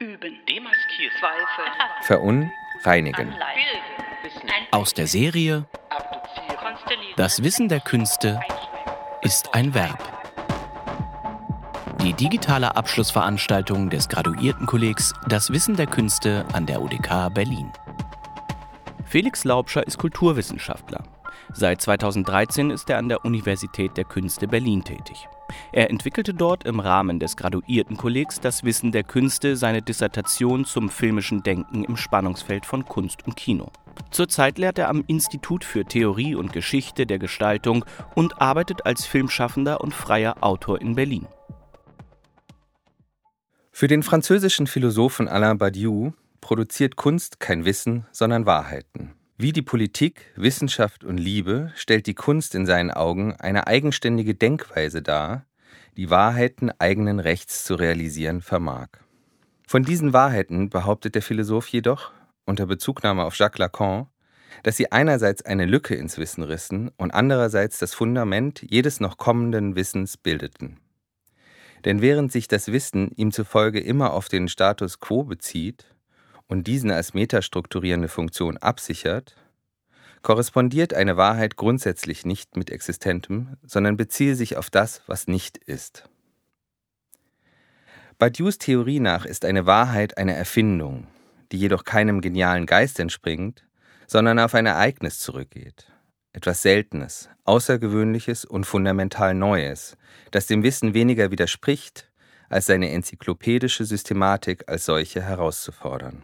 Üben. Demaskieren. Zweifel. Verunreinigen. Aus der Serie Das Wissen der Künste ist ein Verb. Die digitale Abschlussveranstaltung des Graduiertenkollegs Das Wissen der Künste an der UDK Berlin. Felix Laubscher ist Kulturwissenschaftler. Seit 2013 ist er an der Universität der Künste Berlin tätig. Er entwickelte dort im Rahmen des Graduiertenkollegs das Wissen der Künste seine Dissertation zum filmischen Denken im Spannungsfeld von Kunst und Kino. Zurzeit lehrt er am Institut für Theorie und Geschichte der Gestaltung und arbeitet als Filmschaffender und freier Autor in Berlin. Für den französischen Philosophen Alain Badiou produziert Kunst kein Wissen, sondern Wahrheiten. Wie die Politik, Wissenschaft und Liebe stellt die Kunst in seinen Augen eine eigenständige Denkweise dar, die Wahrheiten eigenen Rechts zu realisieren vermag. Von diesen Wahrheiten behauptet der Philosoph jedoch, unter Bezugnahme auf Jacques Lacan, dass sie einerseits eine Lücke ins Wissen rissen und andererseits das Fundament jedes noch kommenden Wissens bildeten. Denn während sich das Wissen ihm zufolge immer auf den Status quo bezieht, und diesen als metastrukturierende Funktion absichert, korrespondiert eine Wahrheit grundsätzlich nicht mit Existentem, sondern beziehe sich auf das, was nicht ist. Badious Theorie nach ist eine Wahrheit eine Erfindung, die jedoch keinem genialen Geist entspringt, sondern auf ein Ereignis zurückgeht. Etwas Seltenes, Außergewöhnliches und fundamental Neues, das dem Wissen weniger widerspricht, als seine enzyklopädische Systematik als solche herauszufordern.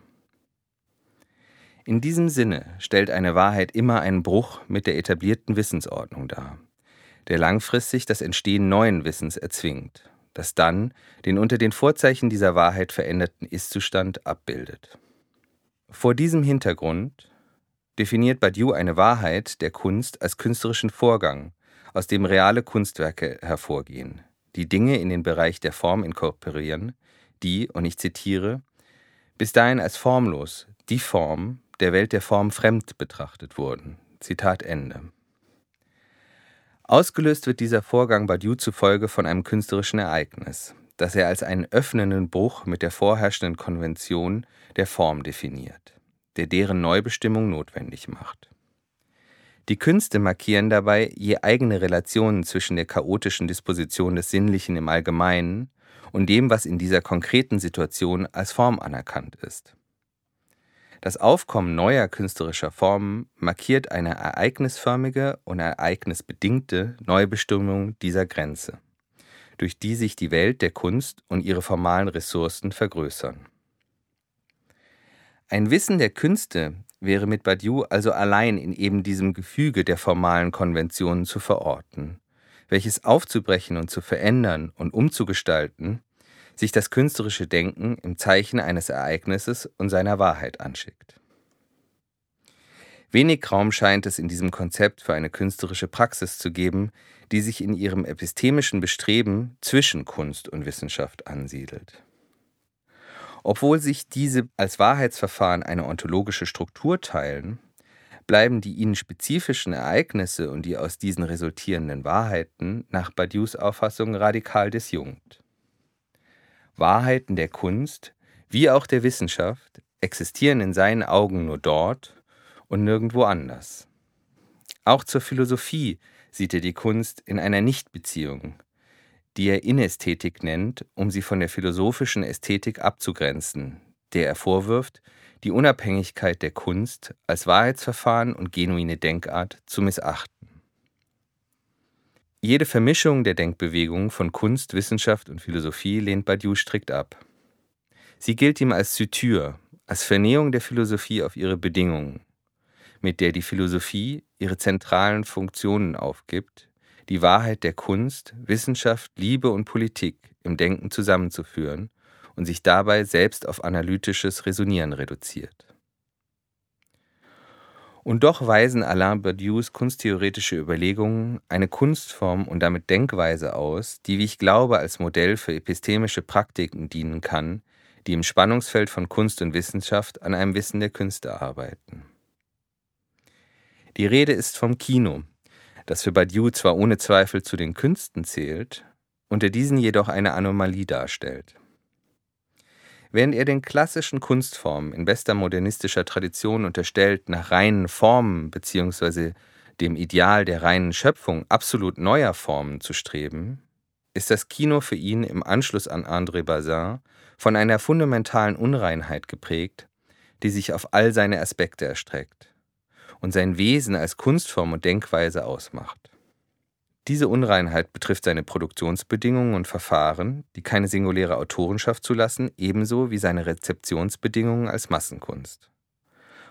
In diesem Sinne stellt eine Wahrheit immer einen Bruch mit der etablierten Wissensordnung dar, der langfristig das Entstehen neuen Wissens erzwingt, das dann den unter den Vorzeichen dieser Wahrheit veränderten Ist-Zustand abbildet. Vor diesem Hintergrund definiert Badiou eine Wahrheit der Kunst als künstlerischen Vorgang, aus dem reale Kunstwerke hervorgehen, die Dinge in den Bereich der Form inkorporieren, die, und ich zitiere, bis dahin als formlos, die Form, der Welt der Form fremd betrachtet wurden. Zitat Ende. Ausgelöst wird dieser Vorgang Badiou zufolge von einem künstlerischen Ereignis, das er als einen öffnenden Bruch mit der vorherrschenden Konvention der Form definiert, der deren Neubestimmung notwendig macht. Die Künste markieren dabei je eigene Relationen zwischen der chaotischen Disposition des Sinnlichen im Allgemeinen und dem, was in dieser konkreten Situation als Form anerkannt ist. Das Aufkommen neuer künstlerischer Formen markiert eine ereignisförmige und ereignisbedingte Neubestimmung dieser Grenze, durch die sich die Welt der Kunst und ihre formalen Ressourcen vergrößern. Ein Wissen der Künste wäre mit Badiou also allein in eben diesem Gefüge der formalen Konventionen zu verorten, welches aufzubrechen und zu verändern und umzugestalten sich das künstlerische Denken im Zeichen eines Ereignisses und seiner Wahrheit anschickt. Wenig Raum scheint es in diesem Konzept für eine künstlerische Praxis zu geben, die sich in ihrem epistemischen Bestreben zwischen Kunst und Wissenschaft ansiedelt. Obwohl sich diese als Wahrheitsverfahren eine ontologische Struktur teilen, bleiben die ihnen spezifischen Ereignisse und die aus diesen resultierenden Wahrheiten nach Badious Auffassung radikal disjunkt. Wahrheiten der Kunst wie auch der Wissenschaft existieren in seinen Augen nur dort und nirgendwo anders. Auch zur Philosophie sieht er die Kunst in einer Nichtbeziehung, die er Inästhetik nennt, um sie von der philosophischen Ästhetik abzugrenzen, der er vorwirft, die Unabhängigkeit der Kunst als Wahrheitsverfahren und genuine Denkart zu missachten. Jede Vermischung der Denkbewegungen von Kunst, Wissenschaft und Philosophie lehnt Badiou strikt ab. Sie gilt ihm als Suture, als Vernähung der Philosophie auf ihre Bedingungen, mit der die Philosophie ihre zentralen Funktionen aufgibt, die Wahrheit der Kunst, Wissenschaft, Liebe und Politik im Denken zusammenzuführen und sich dabei selbst auf analytisches Resonieren reduziert. Und doch weisen Alain Badiou's kunsttheoretische Überlegungen eine Kunstform und damit Denkweise aus, die, wie ich glaube, als Modell für epistemische Praktiken dienen kann, die im Spannungsfeld von Kunst und Wissenschaft an einem Wissen der Künste arbeiten. Die Rede ist vom Kino, das für Badiou zwar ohne Zweifel zu den Künsten zählt, unter diesen jedoch eine Anomalie darstellt. Während er den klassischen Kunstformen in bester modernistischer Tradition unterstellt, nach reinen Formen bzw. dem Ideal der reinen Schöpfung absolut neuer Formen zu streben, ist das Kino für ihn im Anschluss an André Bazin von einer fundamentalen Unreinheit geprägt, die sich auf all seine Aspekte erstreckt und sein Wesen als Kunstform und Denkweise ausmacht. Diese Unreinheit betrifft seine Produktionsbedingungen und Verfahren, die keine singuläre Autorenschaft zulassen, ebenso wie seine Rezeptionsbedingungen als Massenkunst.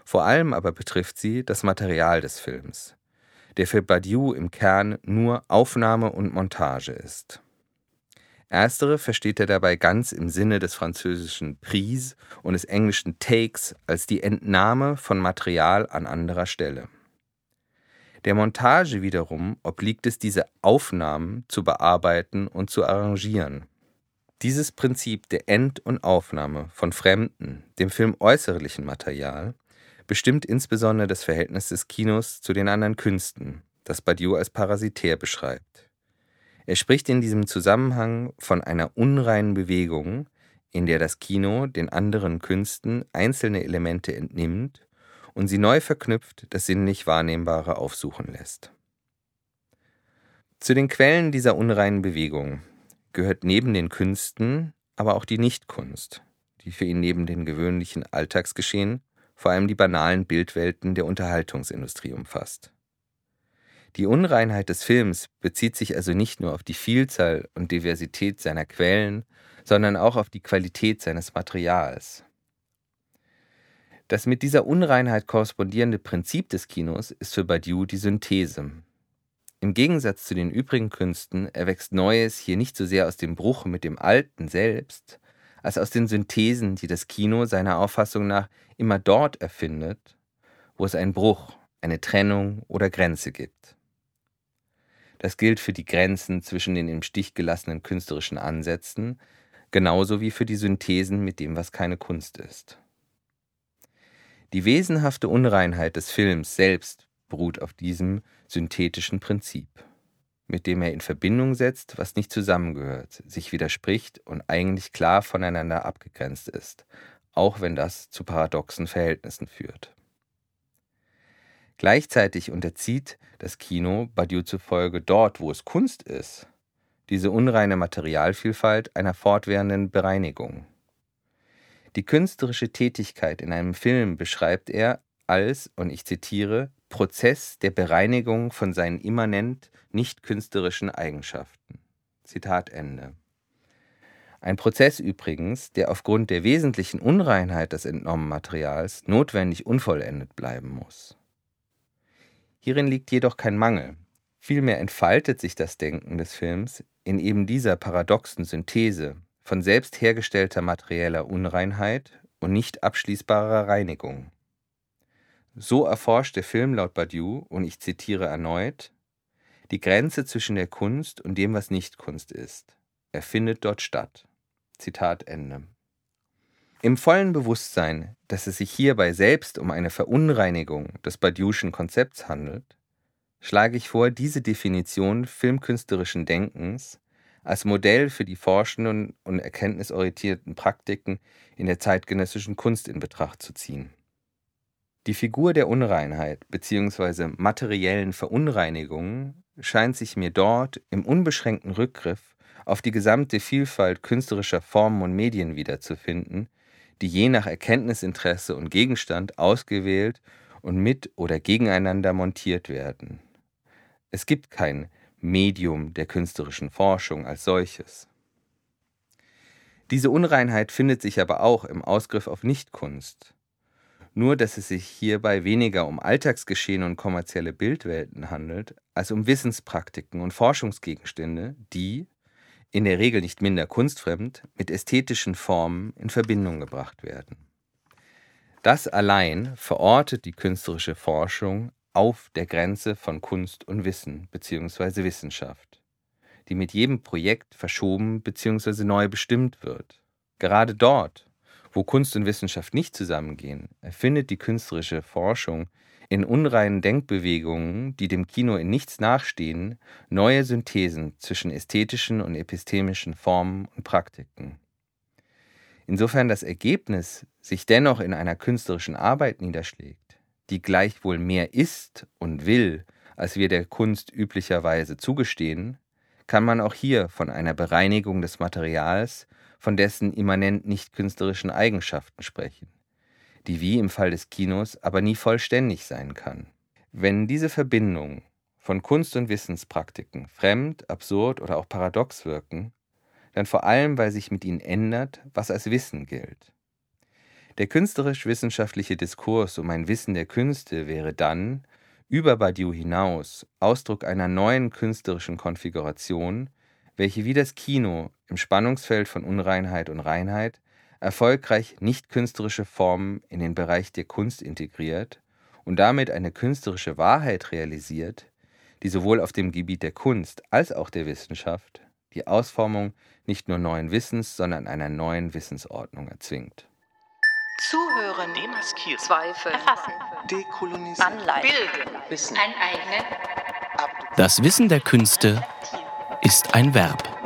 Vor allem aber betrifft sie das Material des Films, der für Badiou im Kern nur Aufnahme und Montage ist. Erstere versteht er dabei ganz im Sinne des französischen Prise und des englischen Takes als die Entnahme von Material an anderer Stelle. Der Montage wiederum obliegt es, diese Aufnahmen zu bearbeiten und zu arrangieren. Dieses Prinzip der End- und Aufnahme von fremden, dem Film äußerlichen Material, bestimmt insbesondere das Verhältnis des Kinos zu den anderen Künsten, das Badiou als parasitär beschreibt. Er spricht in diesem Zusammenhang von einer unreinen Bewegung, in der das Kino den anderen Künsten einzelne Elemente entnimmt und sie neu verknüpft das sinnlich Wahrnehmbare aufsuchen lässt. Zu den Quellen dieser unreinen Bewegung gehört neben den Künsten aber auch die Nichtkunst, die für ihn neben den gewöhnlichen Alltagsgeschehen vor allem die banalen Bildwelten der Unterhaltungsindustrie umfasst. Die Unreinheit des Films bezieht sich also nicht nur auf die Vielzahl und Diversität seiner Quellen, sondern auch auf die Qualität seines Materials. Das mit dieser Unreinheit korrespondierende Prinzip des Kinos ist für Badiou die Synthese. Im Gegensatz zu den übrigen Künsten erwächst Neues hier nicht so sehr aus dem Bruch mit dem Alten selbst, als aus den Synthesen, die das Kino seiner Auffassung nach immer dort erfindet, wo es einen Bruch, eine Trennung oder Grenze gibt. Das gilt für die Grenzen zwischen den im Stich gelassenen künstlerischen Ansätzen, genauso wie für die Synthesen mit dem, was keine Kunst ist. Die wesenhafte Unreinheit des Films selbst beruht auf diesem synthetischen Prinzip, mit dem er in Verbindung setzt, was nicht zusammengehört, sich widerspricht und eigentlich klar voneinander abgegrenzt ist, auch wenn das zu paradoxen Verhältnissen führt. Gleichzeitig unterzieht das Kino Badiou zufolge dort, wo es Kunst ist, diese unreine Materialvielfalt einer fortwährenden Bereinigung. Die künstlerische Tätigkeit in einem Film beschreibt er als, und ich zitiere, Prozess der Bereinigung von seinen immanent nicht künstlerischen Eigenschaften. Zitat Ende. Ein Prozess übrigens, der aufgrund der wesentlichen Unreinheit des entnommenen Materials notwendig unvollendet bleiben muss. Hierin liegt jedoch kein Mangel. Vielmehr entfaltet sich das Denken des Films in eben dieser paradoxen Synthese von selbst hergestellter materieller Unreinheit und nicht abschließbarer Reinigung. So erforscht der Film laut Badiou, und ich zitiere erneut, die Grenze zwischen der Kunst und dem, was nicht Kunst ist. Er findet dort statt. Zitat Ende. Im vollen Bewusstsein, dass es sich hierbei selbst um eine Verunreinigung des Badiouschen Konzepts handelt, schlage ich vor, diese Definition filmkünstlerischen Denkens als Modell für die forschenden und erkenntnisorientierten Praktiken in der zeitgenössischen Kunst in Betracht zu ziehen. Die Figur der Unreinheit bzw. materiellen Verunreinigungen scheint sich mir dort im unbeschränkten Rückgriff auf die gesamte Vielfalt künstlerischer Formen und Medien wiederzufinden, die je nach Erkenntnisinteresse und Gegenstand ausgewählt und mit oder gegeneinander montiert werden. Es gibt kein Medium der künstlerischen Forschung als solches. Diese Unreinheit findet sich aber auch im Ausgriff auf Nichtkunst. Nur dass es sich hierbei weniger um Alltagsgeschehen und kommerzielle Bildwelten handelt, als um Wissenspraktiken und Forschungsgegenstände, die, in der Regel nicht minder kunstfremd, mit ästhetischen Formen in Verbindung gebracht werden. Das allein verortet die künstlerische Forschung auf der Grenze von Kunst und Wissen bzw. Wissenschaft, die mit jedem Projekt verschoben bzw. neu bestimmt wird. Gerade dort, wo Kunst und Wissenschaft nicht zusammengehen, erfindet die künstlerische Forschung in unreinen Denkbewegungen, die dem Kino in nichts nachstehen, neue Synthesen zwischen ästhetischen und epistemischen Formen und Praktiken. Insofern das Ergebnis sich dennoch in einer künstlerischen Arbeit niederschlägt, die gleichwohl mehr ist und will, als wir der Kunst üblicherweise zugestehen, kann man auch hier von einer Bereinigung des Materials, von dessen immanent nicht künstlerischen Eigenschaften sprechen, die wie im Fall des Kinos aber nie vollständig sein kann. Wenn diese Verbindung von Kunst- und Wissenspraktiken fremd, absurd oder auch paradox wirken, dann vor allem, weil sich mit ihnen ändert, was als Wissen gilt. Der künstlerisch-wissenschaftliche Diskurs um ein Wissen der Künste wäre dann, über Badiou hinaus, Ausdruck einer neuen künstlerischen Konfiguration, welche wie das Kino im Spannungsfeld von Unreinheit und Reinheit erfolgreich nicht künstlerische Formen in den Bereich der Kunst integriert und damit eine künstlerische Wahrheit realisiert, die sowohl auf dem Gebiet der Kunst als auch der Wissenschaft die Ausformung nicht nur neuen Wissens, sondern einer neuen Wissensordnung erzwingt. Zuhören, demaskieren, zweifeln, erfassen, dekolonisieren, anleiten, bilden, wissen, aneignen. Das Wissen der Künste ist ein Verb.